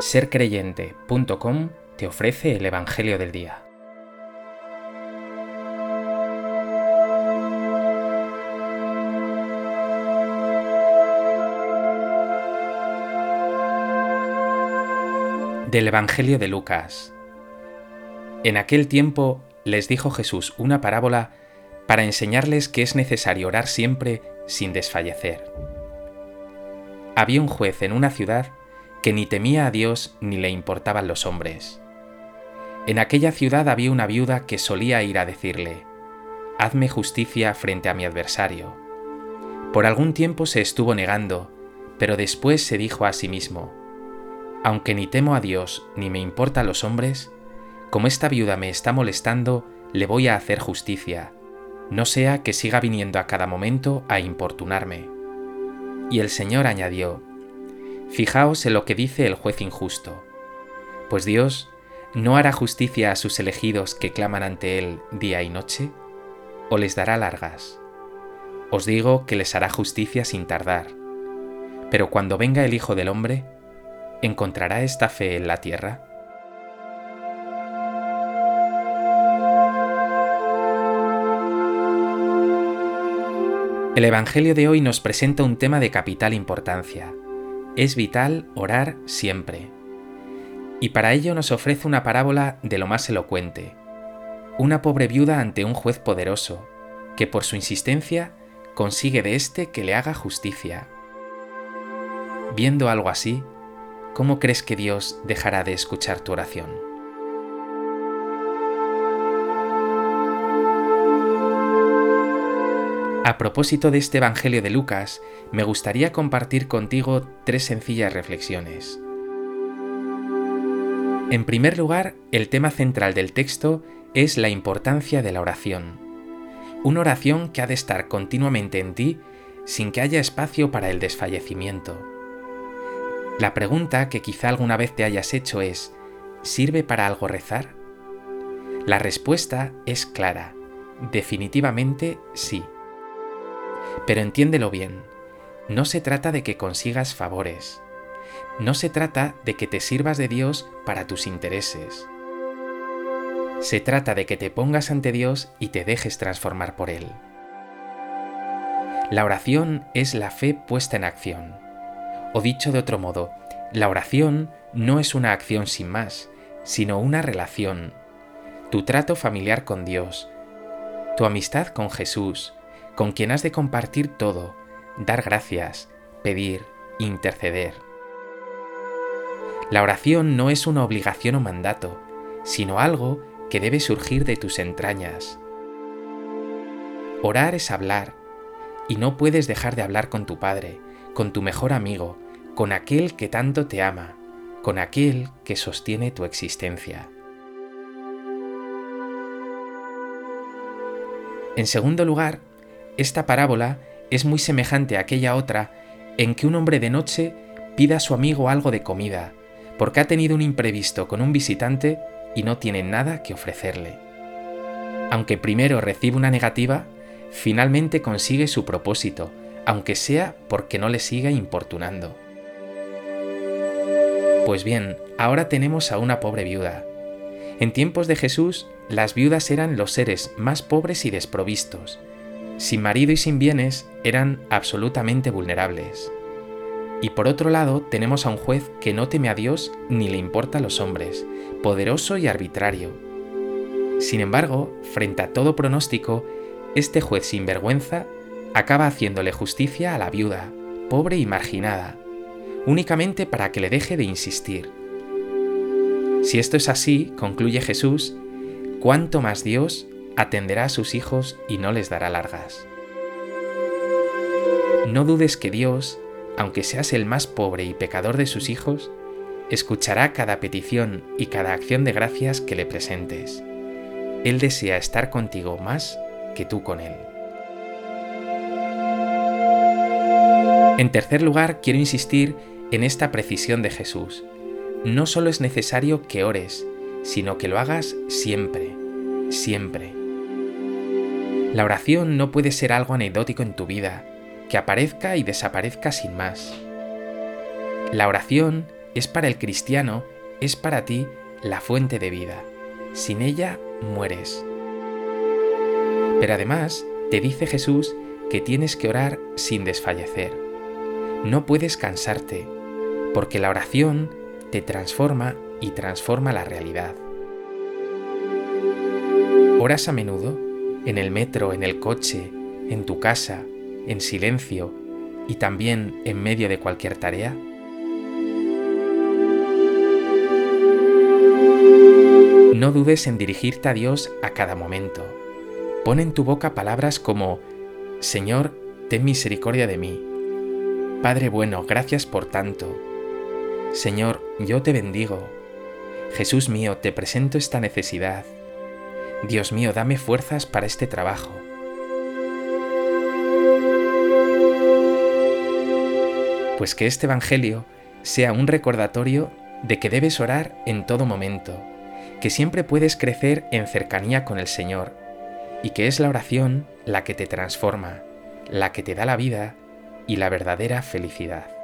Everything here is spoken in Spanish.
sercreyente.com te ofrece el Evangelio del Día. Del Evangelio de Lucas. En aquel tiempo les dijo Jesús una parábola para enseñarles que es necesario orar siempre sin desfallecer. Había un juez en una ciudad que ni temía a Dios ni le importaban los hombres. En aquella ciudad había una viuda que solía ir a decirle, Hazme justicia frente a mi adversario. Por algún tiempo se estuvo negando, pero después se dijo a sí mismo, Aunque ni temo a Dios ni me importan los hombres, como esta viuda me está molestando, le voy a hacer justicia, no sea que siga viniendo a cada momento a importunarme. Y el Señor añadió, Fijaos en lo que dice el juez injusto, pues Dios no hará justicia a sus elegidos que claman ante Él día y noche, o les dará largas. Os digo que les hará justicia sin tardar. Pero cuando venga el Hijo del Hombre, ¿encontrará esta fe en la tierra? El Evangelio de hoy nos presenta un tema de capital importancia, es vital orar siempre. Y para ello nos ofrece una parábola de lo más elocuente. Una pobre viuda ante un juez poderoso, que por su insistencia consigue de éste que le haga justicia. Viendo algo así, ¿cómo crees que Dios dejará de escuchar tu oración? A propósito de este Evangelio de Lucas, me gustaría compartir contigo tres sencillas reflexiones. En primer lugar, el tema central del texto es la importancia de la oración. Una oración que ha de estar continuamente en ti sin que haya espacio para el desfallecimiento. La pregunta que quizá alguna vez te hayas hecho es, ¿sirve para algo rezar? La respuesta es clara, definitivamente sí. Pero entiéndelo bien, no se trata de que consigas favores, no se trata de que te sirvas de Dios para tus intereses. Se trata de que te pongas ante Dios y te dejes transformar por Él. La oración es la fe puesta en acción. O dicho de otro modo, la oración no es una acción sin más, sino una relación. Tu trato familiar con Dios, tu amistad con Jesús, con quien has de compartir todo, dar gracias, pedir, interceder. La oración no es una obligación o mandato, sino algo que debe surgir de tus entrañas. Orar es hablar, y no puedes dejar de hablar con tu Padre, con tu mejor amigo, con aquel que tanto te ama, con aquel que sostiene tu existencia. En segundo lugar, esta parábola es muy semejante a aquella otra en que un hombre de noche pide a su amigo algo de comida, porque ha tenido un imprevisto con un visitante y no tiene nada que ofrecerle. Aunque primero recibe una negativa, finalmente consigue su propósito, aunque sea porque no le siga importunando. Pues bien, ahora tenemos a una pobre viuda. En tiempos de Jesús, las viudas eran los seres más pobres y desprovistos, sin marido y sin bienes, eran absolutamente vulnerables. Y por otro lado tenemos a un juez que no teme a Dios ni le importa a los hombres, poderoso y arbitrario. Sin embargo, frente a todo pronóstico, este juez sin vergüenza acaba haciéndole justicia a la viuda, pobre y marginada, únicamente para que le deje de insistir. Si esto es así, concluye Jesús, ¿cuánto más Dios atenderá a sus hijos y no les dará largas. No dudes que Dios, aunque seas el más pobre y pecador de sus hijos, escuchará cada petición y cada acción de gracias que le presentes. Él desea estar contigo más que tú con Él. En tercer lugar, quiero insistir en esta precisión de Jesús. No solo es necesario que ores, sino que lo hagas siempre, siempre. La oración no puede ser algo anecdótico en tu vida, que aparezca y desaparezca sin más. La oración es para el cristiano, es para ti la fuente de vida. Sin ella mueres. Pero además, te dice Jesús que tienes que orar sin desfallecer. No puedes cansarte, porque la oración te transforma y transforma la realidad. ¿Oras a menudo? ¿En el metro, en el coche, en tu casa, en silencio y también en medio de cualquier tarea? No dudes en dirigirte a Dios a cada momento. Pon en tu boca palabras como, Señor, ten misericordia de mí. Padre bueno, gracias por tanto. Señor, yo te bendigo. Jesús mío, te presento esta necesidad. Dios mío, dame fuerzas para este trabajo. Pues que este Evangelio sea un recordatorio de que debes orar en todo momento, que siempre puedes crecer en cercanía con el Señor y que es la oración la que te transforma, la que te da la vida y la verdadera felicidad.